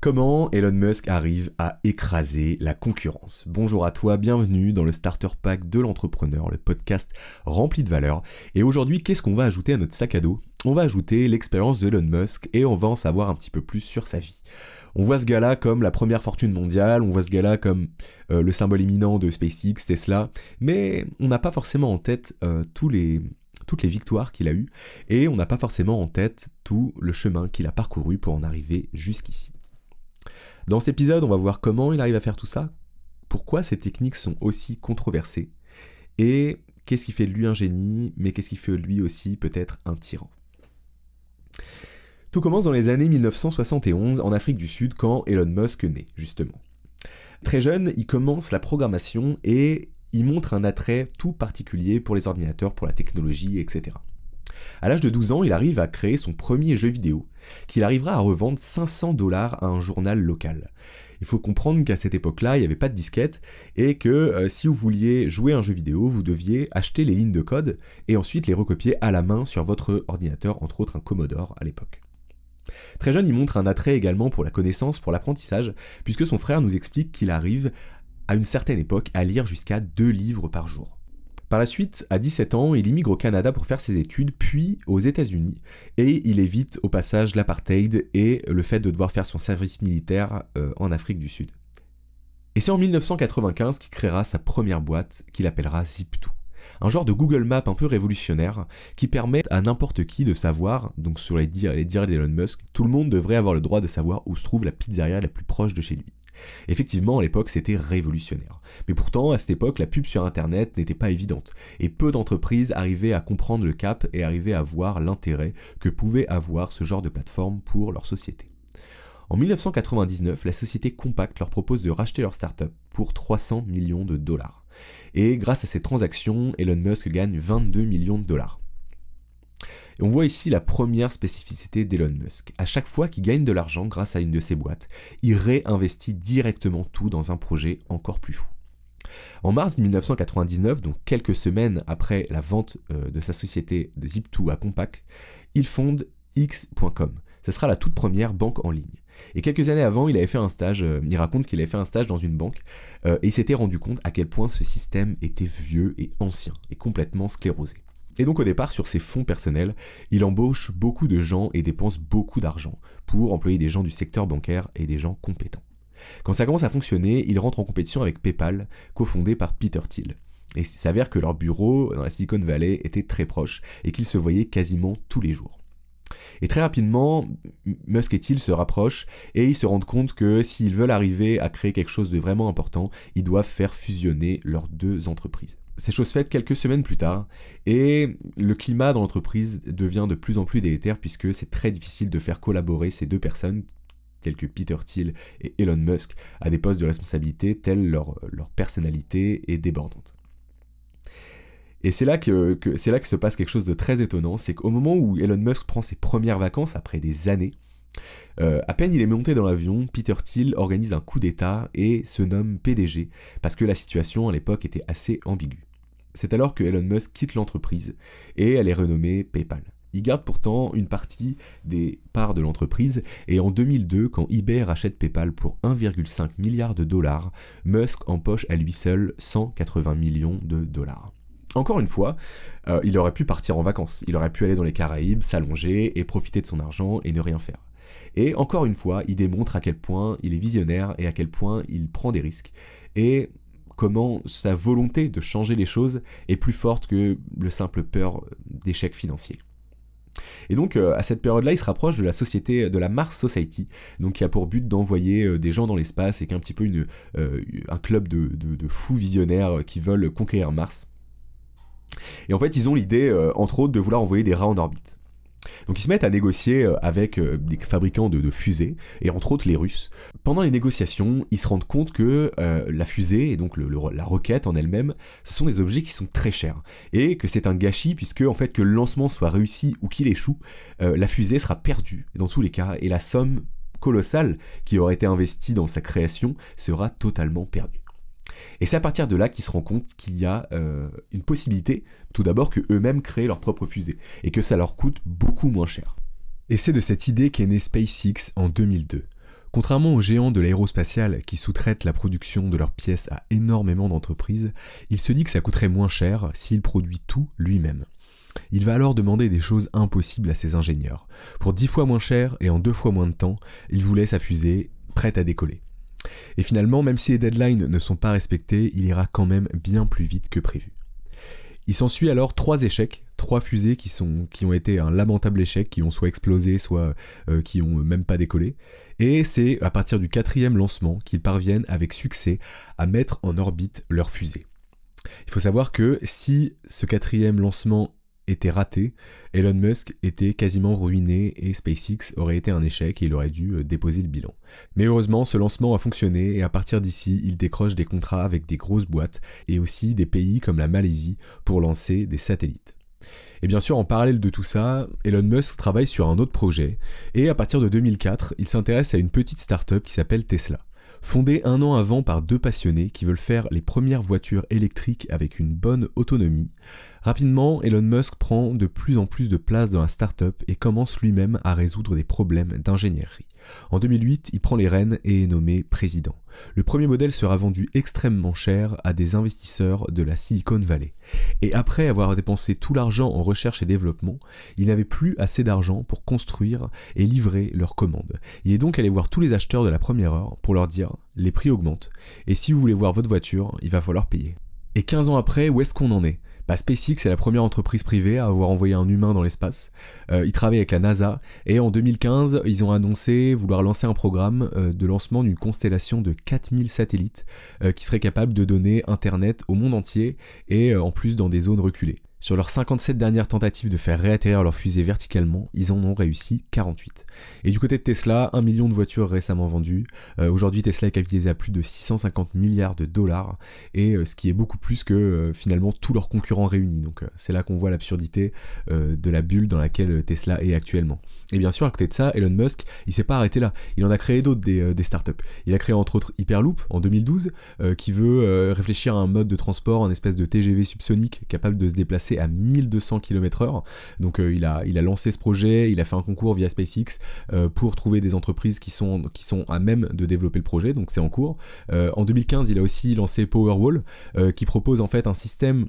Comment Elon Musk arrive à écraser la concurrence Bonjour à toi, bienvenue dans le Starter Pack de l'entrepreneur, le podcast rempli de valeur. Et aujourd'hui, qu'est-ce qu'on va ajouter à notre sac à dos On va ajouter l'expérience de Elon Musk et on va en savoir un petit peu plus sur sa vie. On voit ce gars-là comme la première fortune mondiale, on voit ce gars-là comme euh, le symbole éminent de SpaceX, Tesla, mais on n'a pas forcément en tête euh, toutes les victoires qu'il a eues, et on n'a pas forcément en tête tout le chemin qu'il a parcouru pour en arriver jusqu'ici. Dans cet épisode, on va voir comment il arrive à faire tout ça, pourquoi ces techniques sont aussi controversées, et qu'est-ce qui fait de lui un génie, mais qu'est-ce qui fait de lui aussi peut-être un tyran. Tout commence dans les années 1971 en Afrique du Sud quand Elon Musk naît, justement. Très jeune, il commence la programmation et il montre un attrait tout particulier pour les ordinateurs, pour la technologie, etc. À l'âge de 12 ans, il arrive à créer son premier jeu vidéo, qu'il arrivera à revendre 500 dollars à un journal local. Il faut comprendre qu'à cette époque-là, il n'y avait pas de disquette et que euh, si vous vouliez jouer un jeu vidéo, vous deviez acheter les lignes de code et ensuite les recopier à la main sur votre ordinateur, entre autres un Commodore à l'époque. Très jeune, il montre un attrait également pour la connaissance, pour l'apprentissage, puisque son frère nous explique qu'il arrive à une certaine époque à lire jusqu'à deux livres par jour. Par la suite, à 17 ans, il immigre au Canada pour faire ses études, puis aux États-Unis, et il évite au passage l'apartheid et le fait de devoir faire son service militaire euh, en Afrique du Sud. Et c'est en 1995 qu'il créera sa première boîte qu'il appellera Zip2 un genre de Google Map un peu révolutionnaire qui permet à n'importe qui de savoir, donc sur les les dires d'Elon Musk, tout le monde devrait avoir le droit de savoir où se trouve la pizzeria la plus proche de chez lui. Effectivement, à l'époque, c'était révolutionnaire. Mais pourtant, à cette époque, la pub sur Internet n'était pas évidente, et peu d'entreprises arrivaient à comprendre le cap et arrivaient à voir l'intérêt que pouvait avoir ce genre de plateforme pour leur société. En 1999, la société Compact leur propose de racheter leur startup pour 300 millions de dollars. Et grâce à ces transactions, Elon Musk gagne 22 millions de dollars. Et on voit ici la première spécificité d'Elon Musk. À chaque fois qu'il gagne de l'argent grâce à une de ses boîtes, il réinvestit directement tout dans un projet encore plus fou. En mars 1999, donc quelques semaines après la vente euh, de sa société de Zip2 à Compaq, il fonde X.com. Ce sera la toute première banque en ligne. Et quelques années avant, il avait fait un stage, euh, il raconte qu'il avait fait un stage dans une banque, euh, et il s'était rendu compte à quel point ce système était vieux et ancien, et complètement sclérosé. Et donc au départ, sur ses fonds personnels, il embauche beaucoup de gens et dépense beaucoup d'argent pour employer des gens du secteur bancaire et des gens compétents. Quand ça commence à fonctionner, il rentre en compétition avec PayPal, cofondé par Peter Thiel. Et il s'avère que leur bureau dans la Silicon Valley était très proche et qu'ils se voyaient quasiment tous les jours. Et très rapidement, Musk et Thiel se rapprochent et ils se rendent compte que s'ils veulent arriver à créer quelque chose de vraiment important, ils doivent faire fusionner leurs deux entreprises. C'est chose faite quelques semaines plus tard, et le climat dans l'entreprise devient de plus en plus délétère puisque c'est très difficile de faire collaborer ces deux personnes tels que Peter Thiel et Elon Musk, à des postes de responsabilité tels leur, leur personnalité est débordante. Et c'est là que, se passe quelque chose de très étonnant, c'est qu'au moment où Elon Musk prend ses premières vacances après des années, euh, à peine il est monté dans l'avion, Peter Thiel organise un coup d'État et se nomme PDG, parce que la situation à l'époque était assez ambiguë. C'est alors que Elon Musk quitte l'entreprise et elle est renommée PayPal. Il garde pourtant une partie des parts de l'entreprise et en 2002, quand eBay rachète PayPal pour 1,5 milliard de dollars, Musk empoche à lui seul 180 millions de dollars. Encore une fois, euh, il aurait pu partir en vacances, il aurait pu aller dans les Caraïbes, s'allonger et profiter de son argent et ne rien faire. Et encore une fois, il démontre à quel point il est visionnaire et à quel point il prend des risques. Et comment sa volonté de changer les choses est plus forte que le simple peur d'échec financier. Et donc euh, à cette période-là, il se rapproche de la société, de la Mars Society, donc qui a pour but d'envoyer euh, des gens dans l'espace et qui est un petit peu une, un club de, fous visionnaires qui veulent conquérir Mars. Et en fait, ils ont l'idée, euh, entre autres, de vouloir envoyer des rats en orbite. Donc ils se mettent à négocier euh, avec euh, des fabricants de, fusées, et entre autres les Russes. Pendant les négociations, ils se rendent compte que la fusée, et donc la roquette en elle-même, ce sont des objets qui sont très chers. Et que c'est un gâchis, puisque en fait que le lancement soit réussi ou qu'il échoue, la fusée sera perdue dans tous les cas, et la somme colossale qui aurait été investie dans sa création sera totalement perdue. Et c'est à partir de là qu'ils se rendent compte qu'il y a euh, une possibilité, tout d'abord, que eux-mêmes créent leur propre fusée, et que ça leur coûte beaucoup moins cher. Et c'est de cette idée qu'est née SpaceX en 2002. Contrairement aux géants de l'aérospatial qui sous-traitent la production de leurs pièces à énormément d'entreprises, il se dit que ça coûterait moins cher s'il produit tout lui-même. Il va alors demander des choses impossibles à ses ingénieurs. Pour dix fois moins cher et en deux fois moins de temps, il voulait sa fusée prête à décoller. Et finalement, même si les deadlines ne sont pas respectés, il ira quand même bien plus vite que prévu. Il s'ensuit alors trois échecs, trois fusées qui, ont été un lamentable échec, qui ont soit explosé, soit euh, qui ont même pas décollé. Et c'est à partir du quatrième lancement qu'ils parviennent avec succès à mettre en orbite leur fusée. Il faut savoir que si ce quatrième lancement était raté, Elon Musk était quasiment ruiné et SpaceX aurait été un échec et il aurait dû euh, déposer le bilan. Mais heureusement, ce lancement a fonctionné et à partir d'ici, il décroche des contrats avec des grosses boîtes et aussi des pays comme la Malaisie pour lancer des satellites. Et bien sûr, en parallèle de tout ça, Elon Musk travaille sur un autre projet, et à partir de 2004, il s'intéresse à une petite start-up qui s'appelle Tesla. Fondée un an avant par deux passionnés qui veulent faire les premières voitures électriques avec une bonne autonomie, Rapidement, Elon Musk prend de plus en plus de place dans la startup et commence lui-même à résoudre des problèmes d'ingénierie. En 2008, il prend les rênes et est nommé président. Le premier modèle sera vendu extrêmement cher à des investisseurs de la Silicon Valley. Et après avoir dépensé tout l'argent en recherche et développement, il n'avait plus assez d'argent pour construire et livrer leurs commandes. Il est donc allé voir tous les acheteurs de la première heure pour leur dire les prix augmentent et si vous voulez voir votre voiture, il va falloir payer. Et 15 ans après, où est-ce qu'on en est? Bah, SpaceX est la première entreprise privée à avoir envoyé un humain dans l'espace. Euh, ils travaillent avec la NASA et en 2015, ils ont annoncé vouloir lancer un programme euh, de lancement d'une constellation de 4000 satellites euh, qui serait capable de donner Internet au monde entier et en plus dans des zones reculées. Sur leurs 57 dernières tentatives de faire réatterrir leur fusée verticalement, ils en ont réussi 48. Et du côté de Tesla, 1 million de voitures récemment vendues. Euh, aujourd'hui, Tesla est capitalisé à plus de 650 milliards de dollars, et euh, ce qui est beaucoup plus que euh, finalement tous leurs concurrents réunis. Donc c'est là qu'on voit l'absurdité de la bulle dans laquelle Tesla est actuellement. Et bien sûr, à côté de ça, Elon Musk, il s'est pas arrêté là. Il en a créé d'autres des, des, startups. Il a créé entre autres Hyperloop en 2012, qui veut réfléchir à un mode de transport, un espèce de TGV subsonique capable de se déplacer à 1200 km/h. Donc euh, il, a, il a lancé ce projet, il a fait un concours via SpaceX euh, pour trouver des entreprises qui sont, qui sont à même de développer le projet, donc c'est en cours. Euh, en 2015, il a aussi lancé Powerwall, qui propose en fait un système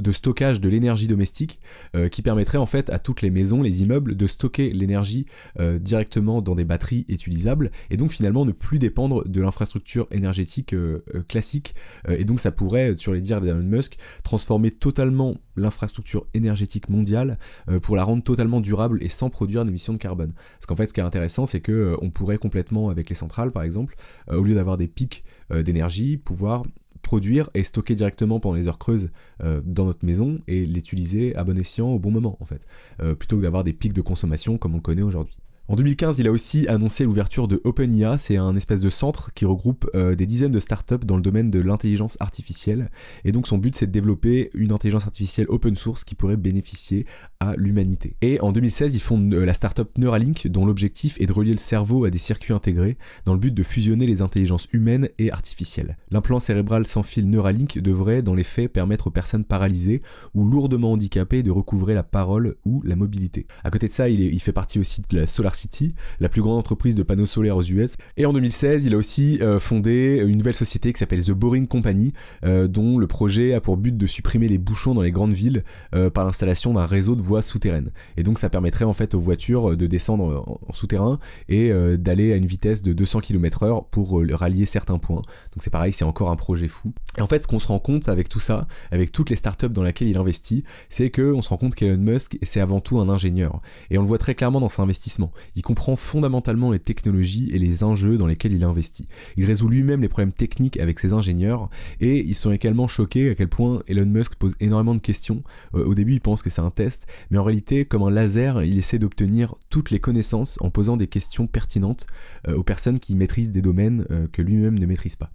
de stockage de l'énergie domestique euh, qui permettrait en fait à toutes les maisons, les immeubles de stocker l'énergie euh, directement dans des batteries utilisables et donc finalement ne plus dépendre de l'infrastructure énergétique euh, classique et donc ça pourrait sur les dires d'Elon Musk transformer totalement l'infrastructure énergétique mondiale pour la rendre totalement durable et sans produire d'émissions de carbone. Parce qu'en fait ce qui est intéressant c'est que on pourrait complètement avec les centrales par exemple au lieu d'avoir des pics d'énergie pouvoir produire et stocker directement pendant les heures creuses euh, dans notre maison et l'utiliser à bon escient au bon moment en fait, euh, plutôt que d'avoir des pics de consommation comme on connaît aujourd'hui. En 2015, il a aussi annoncé l'ouverture de OpenIA, c'est un espèce de centre qui regroupe euh, des dizaines de startups dans le domaine de l'intelligence artificielle. Et donc son but c'est de développer une intelligence artificielle open source qui pourrait bénéficier à l'humanité. Et en 2016, ils fondent euh, la startup Neuralink dont l'objectif est de relier le cerveau à des circuits intégrés dans le but de fusionner les intelligences humaines et artificielles. L'implant cérébral sans fil Neuralink devrait dans les faits permettre aux personnes paralysées ou lourdement handicapées de recouvrer la parole ou la mobilité. À côté de ça, il, fait partie aussi de la Solar La plus grande entreprise de panneaux solaires aux US. Et en 2016, il a aussi euh, fondé une nouvelle société qui s'appelle The Boring Company, euh, dont le projet a pour but de supprimer les bouchons dans les grandes villes euh, par l'installation d'un réseau de voies souterraines. Et donc ça permettrait en fait aux voitures de descendre en, souterrain et d'aller à une vitesse de 200 km/h pour rallier certains points. Donc c'est pareil, c'est encore un projet fou. Et en fait, ce qu'on se rend compte avec tout ça, avec toutes les startups dans lesquelles il investit, c'est qu'on se rend compte qu'Elon Musk, c'est avant tout un ingénieur. Et on le voit très clairement dans ses investissements il comprend fondamentalement les technologies et les enjeux dans lesquels il investit. Il résout lui-même les problèmes techniques avec ses ingénieurs et ils sont également choqués à quel point Elon Musk pose énormément de questions. Euh, au début, il pense que c'est un test, mais en réalité, comme un laser, il essaie d'obtenir toutes les connaissances en posant des questions pertinentes euh, aux personnes qui maîtrisent des domaines euh, que lui-même ne maîtrise pas.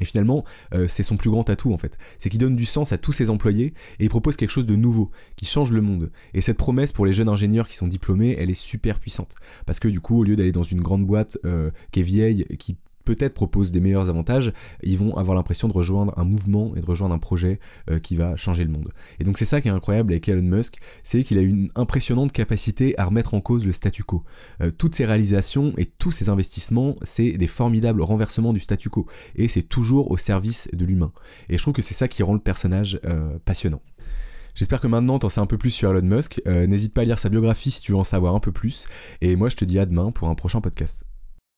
Et finalement, euh, c'est son plus grand atout en fait. C'est qu'il donne du sens à tous ses employés et il propose quelque chose de nouveau, qui change le monde. Et cette promesse pour les jeunes ingénieurs qui sont diplômés, elle est super puissante. Parce que du coup, au lieu d'aller dans une grande boîte euh, qui est vieille, qui peut-être proposent des meilleurs avantages, ils vont avoir l'impression de rejoindre un mouvement et de rejoindre un projet euh, qui va changer le monde. Et donc c'est ça qui est incroyable avec Elon Musk, c'est qu'il a une impressionnante capacité à remettre en cause le statu quo. Euh, toutes ses réalisations et tous ses investissements, c'est des formidables renversements du statu quo. Et c'est toujours au service de l'humain. Et je trouve que c'est ça qui rend le personnage euh, passionnant. J'espère que maintenant t'en sais un peu plus sur Elon Musk. N'hésite pas à lire sa biographie si tu veux en savoir un peu plus. Et moi je te dis à demain pour un prochain podcast.